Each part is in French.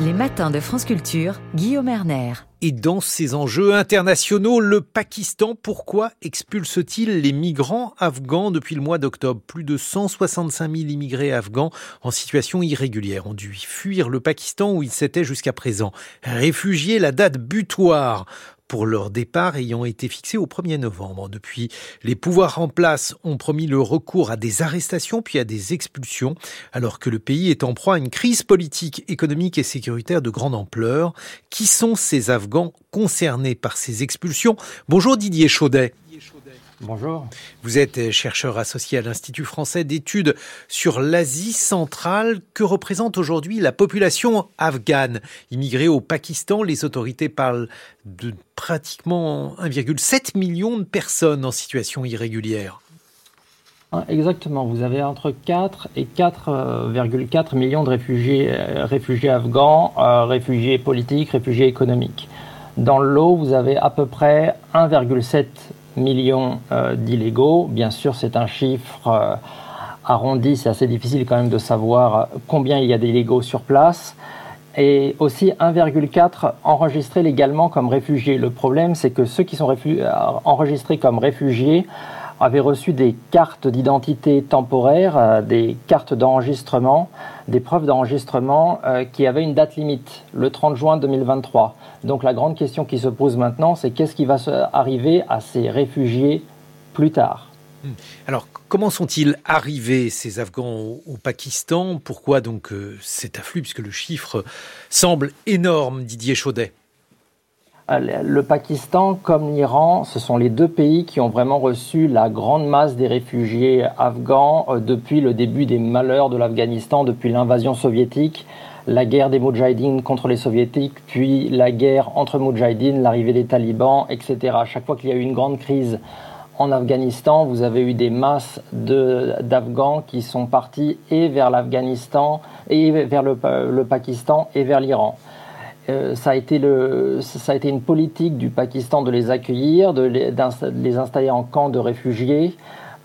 Les matins de France Culture, Guillaume Erner. Et dans ces enjeux internationaux, le Pakistan, pourquoi expulse-t-il les migrants afghans depuis le mois d'octobre? Plus de 165 000 immigrés afghans en situation irrégulière ont dû fuir le Pakistan où ils s'étaient jusqu'à présent. Réfugiés, la date butoir pour leur départ ayant été fixé au 1er novembre. Depuis, les pouvoirs en place ont promis le recours à des arrestations puis à des expulsions, alors que le pays est en proie à une crise politique, économique et sécuritaire de grande ampleur. Qui sont ces Afghans concernés par ces expulsions? Bonjour Didier Chaudet. Bonjour. Vous êtes chercheur associé à l'Institut français d'études sur l'Asie centrale. Que représente aujourd'hui la population afghane? Immigrée au Pakistan Les autorités parlent de pratiquement 1,7 million de personnes en situation irrégulière. Exactement, vous avez entre 4 et 4,4 millions de réfugiés, euh, réfugiés afghans, euh, réfugiés politiques, réfugiés économiques. Dans l'eau, vous avez à peu près 1,7 millions euh, d'illégaux. Bien sûr, c'est un chiffre euh, arrondi, c'est assez difficile quand même de savoir combien il y a d'illégaux sur place. Et aussi 1,4 enregistrés légalement comme réfugiés. Le problème, c'est que ceux qui sont euh, enregistrés comme réfugiés avaient reçu des cartes d'identité temporaire, des cartes d'enregistrement, des preuves d'enregistrement qui avaient une date limite, le 30 juin 2023. Donc la grande question qui se pose maintenant, c'est qu'est-ce qui va arriver à ces réfugiés plus tard? Hmm. alors, comment sont-ils arrivés, ces Afghans, au, Pakistan? Pourquoi donc euh, cet afflux, puisque le chiffre semble énorme, Didier Chaudet euh, le Pakistan comme l'Iran, ce sont les deux pays qui ont vraiment reçu la grande masse des réfugiés afghans euh, depuis le début des malheurs de l'Afghanistan, depuis l'invasion soviétique la guerre des Moudjahidines contre les soviétiques, puis la guerre entre Moudjahidines, l'arrivée des talibans, etc. Chaque fois qu'il y a eu une grande crise en Afghanistan, vous avez eu des masses d'Afghans qui sont partis et vers l'Afghanistan, et vers le, Pakistan, et vers l'Iran. Euh, ça, a été ça a été une politique du Pakistan de les accueillir, de les, installer en camp de réfugiés.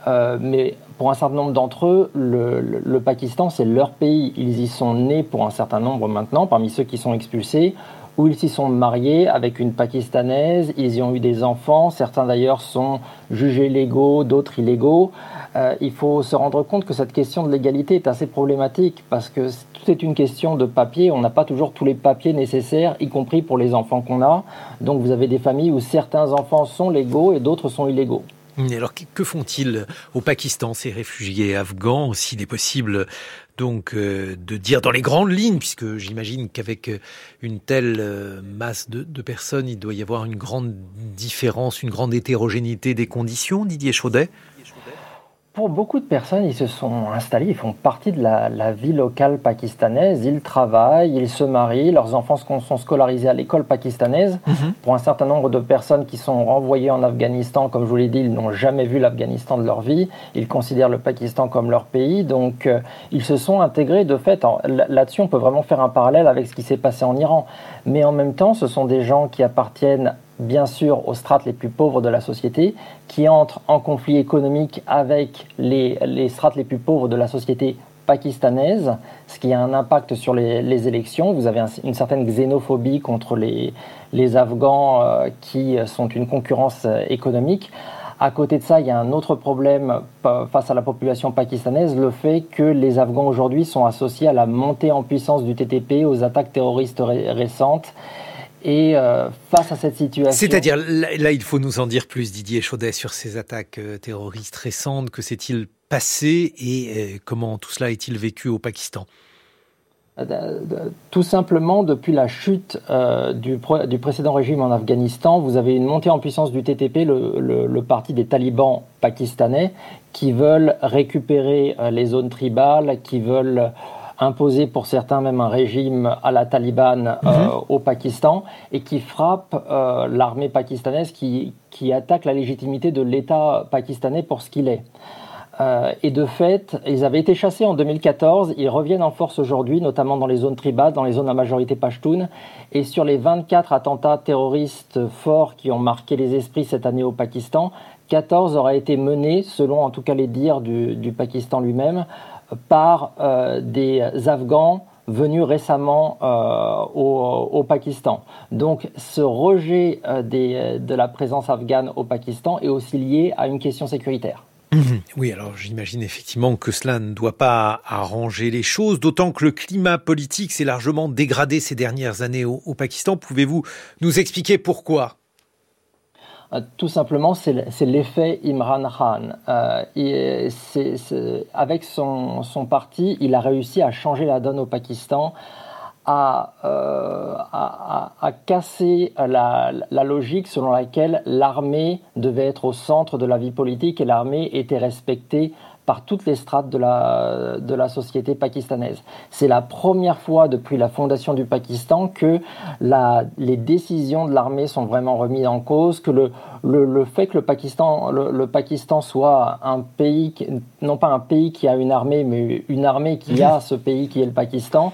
Euh, mais pour un certain nombre d'entre eux, le, Pakistan, c'est leur pays. Ils y sont nés pour un certain nombre maintenant, parmi ceux qui sont expulsés, où ils s'y sont mariés avec une Pakistanaise, ils y ont eu des enfants, certains d'ailleurs sont jugés légaux, d'autres illégaux. Euh, il faut se rendre compte que cette question de l'égalité est assez problématique parce que tout est une question de papier. On n'a pas toujours tous les papiers nécessaires, y compris pour les enfants qu'on a. Donc vous avez des familles où certains enfants sont légaux et d'autres sont illégaux. Alors que font-ils au Pakistan, ces réfugiés afghans S'il est possible donc euh, de dire dans les grandes lignes, puisque j'imagine qu'avec euh, une telle euh, masse de, de, personnes, il doit y avoir une grande différence, une grande hétérogénéité des conditions, Didier Chaudet? Pour beaucoup de personnes, ils se sont installés, ils font partie de la, vie locale pakistanaise, ils travaillent, ils se marient, leurs enfants sont scolarisés à l'école pakistanaise. Mhm. Pour un certain nombre de personnes qui sont renvoyées en Afghanistan, comme je vous l'ai dit, ils n'ont jamais vu l'Afghanistan de leur vie, ils considèrent le Pakistan comme leur pays, donc euh, ils se sont intégrés de fait. Là-dessus, on peut vraiment faire un parallèle avec ce qui s'est passé en Iran. Mais en même temps, ce sont des gens qui appartiennent bien sûr aux strates les plus pauvres de la société, qui entrent en conflit économique avec les, strates les plus pauvres de la société pakistanaise, ce qui a un impact sur les, élections. Vous avez une certaine xénophobie contre les, Afghans euh, qui sont une concurrence euh, économique. À côté de ça, il y a un autre problème face à la population pakistanaise, le fait que les Afghans aujourd'hui sont associés à la montée en puissance du TTP, aux attaques terroristes récentes et euh, face à cette situation. C'est-à-dire, là, il faut nous en dire plus, Didier Chaudet, sur ces attaques euh, terroristes récentes. Que s'est-il passé et euh, comment tout cela est-il vécu au Pakistan? Tout simplement, depuis la chute du, du, précédent régime en Afghanistan, vous avez une montée en puissance du TTP, le, le, parti des talibans pakistanais, qui veulent récupérer les zones tribales, qui veulent imposé pour certains même un régime à la Taliban euh, mhm. au Pakistan et qui frappe euh, l'armée pakistanaise qui, qui, attaque la légitimité de l'État pakistanais pour ce qu'il est. Euh, et de fait, ils avaient été chassés en 2014, ils reviennent en force aujourd'hui, notamment dans les zones tribales, dans les zones à majorité pashtun. Et sur les 24 attentats terroristes forts qui ont marqué les esprits cette année au Pakistan, 14 auraient été menés, selon en tout cas les dires du, du Pakistan lui-même, par euh, des Afghans venus récemment euh, au, Pakistan. Donc ce rejet euh, de la présence afghane au Pakistan est aussi lié à une question sécuritaire. Mhm. Oui, alors j'imagine effectivement que cela ne doit pas arranger les choses, d'autant que le climat politique s'est largement dégradé ces dernières années au Pakistan. Pouvez-vous nous expliquer pourquoi? Tout simplement, c'est l'effet Imran Khan. Euh, avec son, parti, il a réussi à changer la donne au Pakistan, à, euh, casser la, logique selon laquelle l'armée devait être au centre de la vie politique et l'armée était respectée par toutes les strates de la, de la société pakistanaise. C'est la première fois depuis la fondation du Pakistan que les décisions de l'armée sont vraiment remises en cause, que le, le, fait que le Pakistan, le, Pakistan soit un pays, non pas un pays qui a une armée, mais une armée qui a ce pays qui est le Pakistan,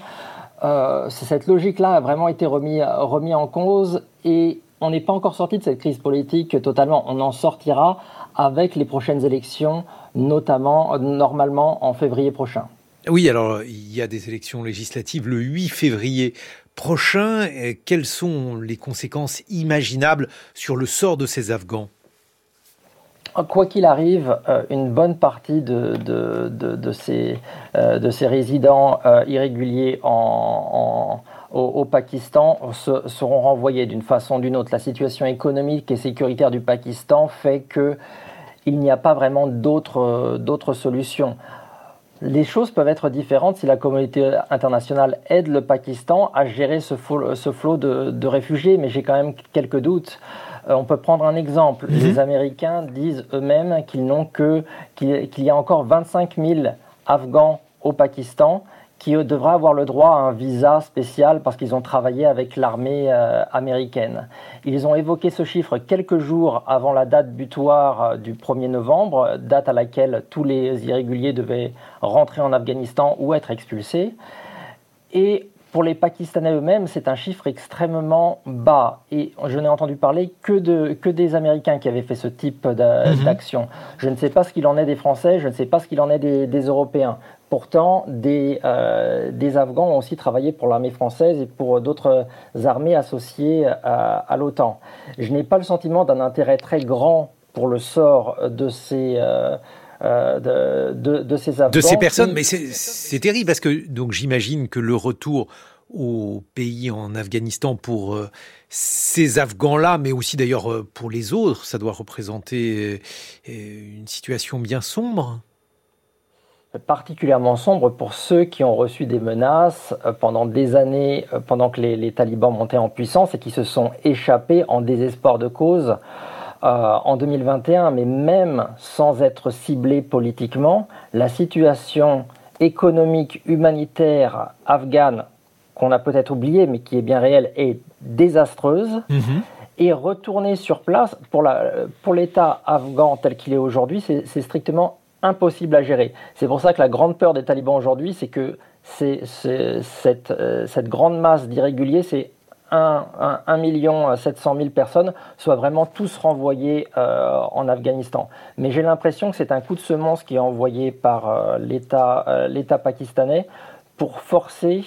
euh, cette logique-là a vraiment été remis, remis en cause et on n'est pas encore sorti de cette crise politique totalement. On en sortira avec les prochaines élections notamment normalement en février prochain. Oui, alors il y a des élections législatives le 8 février prochain. Quelles sont les conséquences imaginables sur le sort de ces Afghans? Quoi qu'il arrive, euh, une bonne partie de, de, ces, euh, de ces, résidents euh, irréguliers en, au, Pakistan seront renvoyés d'une façon ou d'une autre. La situation économique et sécuritaire du Pakistan fait que il n'y a pas vraiment euh, d'autres solutions. Les choses peuvent être différentes si la communauté internationale aide le Pakistan à gérer ce flot, de, réfugiés, mais j'ai quand même quelques doutes. Euh, on peut prendre un exemple. Mhm. Les Américains disent eux-mêmes qu'ils n'ont que qu'il y a encore 25 000 Afghans au Pakistan qui devraient avoir le droit à un visa spécial parce qu'ils ont travaillé avec l'armée euh, américaine. Ils ont évoqué ce chiffre quelques jours avant la date butoir euh, du 1er novembre, date à laquelle tous les irréguliers devaient rentrer en Afghanistan ou être expulsés. Et pour les Pakistanais eux-mêmes, c'est un chiffre extrêmement bas. Et je n'ai entendu parler que, de, que des Américains qui avaient fait ce type mhm. d'action. Je ne sais pas ce qu'il en est des Français, je ne sais pas ce qu'il en est des, des Européens. Pourtant, des, euh, des, Afghans ont aussi travaillé pour l'armée française et pour d'autres armées associées à, l'OTAN. Je n'ai pas le sentiment d'un intérêt très grand pour le sort de ces, euh, euh, de, de, ces Afghans. De ces personnes, mais c'est terrible parce que donc j'imagine que le retour au pays en Afghanistan pour ces Afghans-là, mais aussi d'ailleurs pour les autres, ça doit représenter une situation bien sombre particulièrement sombre pour ceux qui ont reçu des menaces euh, pendant des années, euh, pendant que les, talibans montaient en puissance et qui se sont échappés en désespoir de cause euh, en 2021, mais même sans être ciblés politiquement, la situation économique, humanitaire afghane, qu'on a peut-être oublié, mais qui est bien réelle, est désastreuse. Mhm. Et retourner sur place, pour l'État pour afghan tel qu'il est aujourd'hui, c'est strictement impossible à gérer. C'est pour ça que la grande peur des talibans aujourd'hui, c'est que euh, cette, grande masse d'irréguliers, c'est 1, 1, million 700 000 personnes, soient vraiment tous renvoyés euh, en Afghanistan. Mais j'ai l'impression que c'est un coup de semence qui est envoyé par euh, l'État, l'État pakistanais pour forcer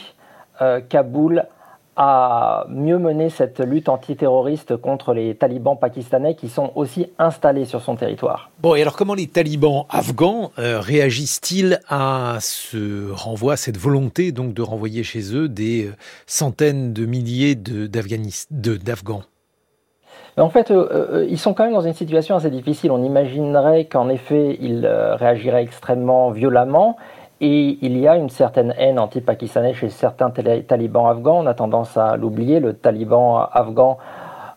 Kaboul à mieux mener cette lutte antiterroriste contre les talibans pakistanais qui sont aussi installés sur son territoire. Bon, et alors comment les talibans afghans euh, réagissent-ils à ce renvoi, cette volonté donc de renvoyer chez eux des euh, centaines de milliers d'Afghans? En fait, euh, ils sont quand même dans une situation assez difficile. On imaginerait qu'en effet, ils réagiraient extrêmement violemment et il y a une certaine haine anti-pakistanais chez certains talibans afghans. On a tendance à l'oublier. Le taliban afghan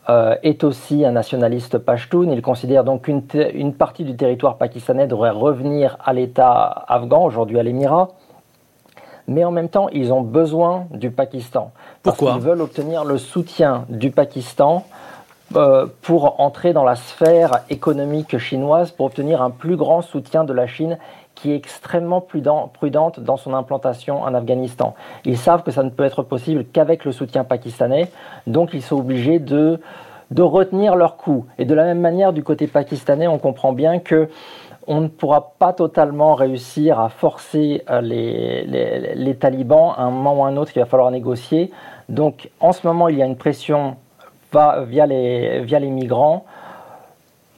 euh, est aussi un nationaliste pashtun. Il considère donc qu'une une partie du territoire pakistanais devrait revenir à l'État afghan, aujourd'hui à l'Émirat. mais en même temps, ils ont besoin du Pakistan. Pourquoi? Ils veulent obtenir le soutien du Pakistan euh, pour entrer dans la sphère économique chinoise, pour obtenir un plus grand soutien de la Chine qui est extrêmement prudent, prudente dans son implantation en Afghanistan. Ils savent que ça ne peut être possible qu'avec le soutien pakistanais, donc ils sont obligés de, de retenir leurs coûts. Et de la même manière, du côté pakistanais, on comprend bien que on ne pourra pas totalement réussir à forcer euh, les, talibans à un moment ou à un autre, il va falloir négocier. Donc en ce moment, il y a une pression via les migrants.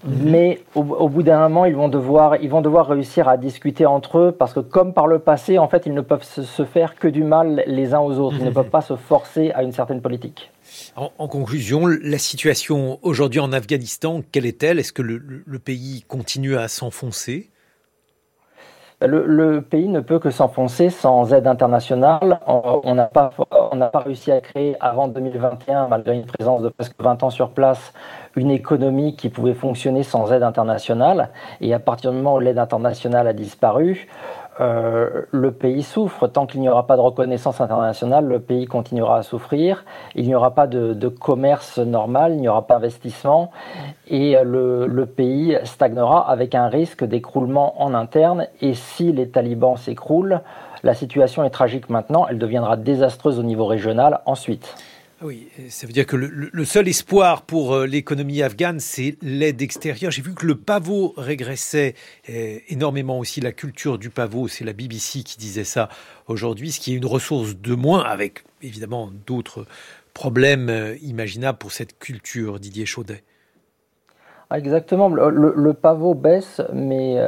Mhm. Mais au, bout d'un moment, ils vont, devoir, ils vont devoir réussir à discuter entre eux parce que, comme par le passé, en fait, ils ne peuvent se, faire que du mal les uns aux autres. Ils ne mhm. peuvent pas se forcer à une certaine politique. En, conclusion, la situation aujourd'hui en Afghanistan, quelle est-elle? Est-ce que le pays continue à s'enfoncer? Le, pays ne peut que s'enfoncer sans aide internationale. On n'a pas, pas réussi à créer avant 2021, malgré une présence de presque 20 ans sur place, une économie qui pouvait fonctionner sans aide internationale. Et à partir du moment où l'aide internationale a disparu, euh, le pays souffre. Tant qu'il n'y aura pas de reconnaissance internationale, le pays continuera à souffrir. Il n'y aura pas de, commerce normal, il n'y aura pas d'investissement et le, le, pays stagnera avec un risque d'écroulement en interne. Et si les talibans s'écroulent, la situation est tragique maintenant, elle deviendra désastreuse au niveau régional ensuite. Ah oui, ça veut dire que le, seul espoir pour euh, l'économie afghane, c'est l'aide extérieure. J'ai vu que le pavot régressait euh, énormément aussi. La culture du pavot, c'est la BBC qui disait ça aujourd'hui, ce qui est une ressource de moins, avec évidemment d'autres problèmes euh, imaginables pour cette culture, Didier Chaudet. Ah, exactement, le, pavot baisse, mais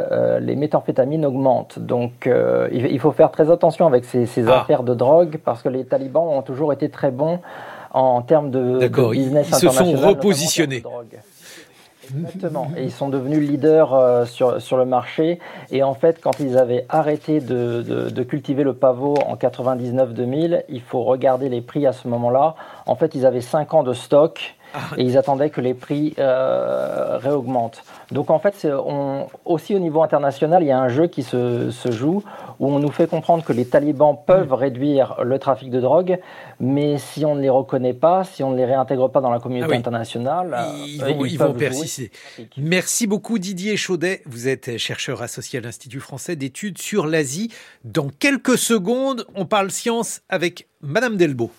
les méthamphétamines augmentent. Donc il, faut faire très attention avec ces, ah. affaires de drogue, parce que les talibans ont toujours été très bons en termes de, business ils se sont repositionnés. Exactement. Et ils sont devenus leaders euh, sur, sur le marché. Et en fait, quand ils avaient arrêté de, de, cultiver le pavot en 99-2000, il faut regarder les prix à ce moment-là. En fait, ils avaient 5 ans de stock. et ils attendaient que les prix euh, réaugmentent. Donc en fait, on, aussi au niveau international, il y a un jeu qui se, se, joue où on nous fait comprendre que les talibans peuvent réduire le trafic de drogue, mais si on ne les reconnaît pas, si on ne les réintègre pas dans la communauté ah internationale, ils euh, vont, ils vont persister. Merci beaucoup Didier Chaudet. Vous êtes chercheur associé à l'Institut français d'études sur l'Asie. Dans quelques secondes, on parle science avec Madame Delbo.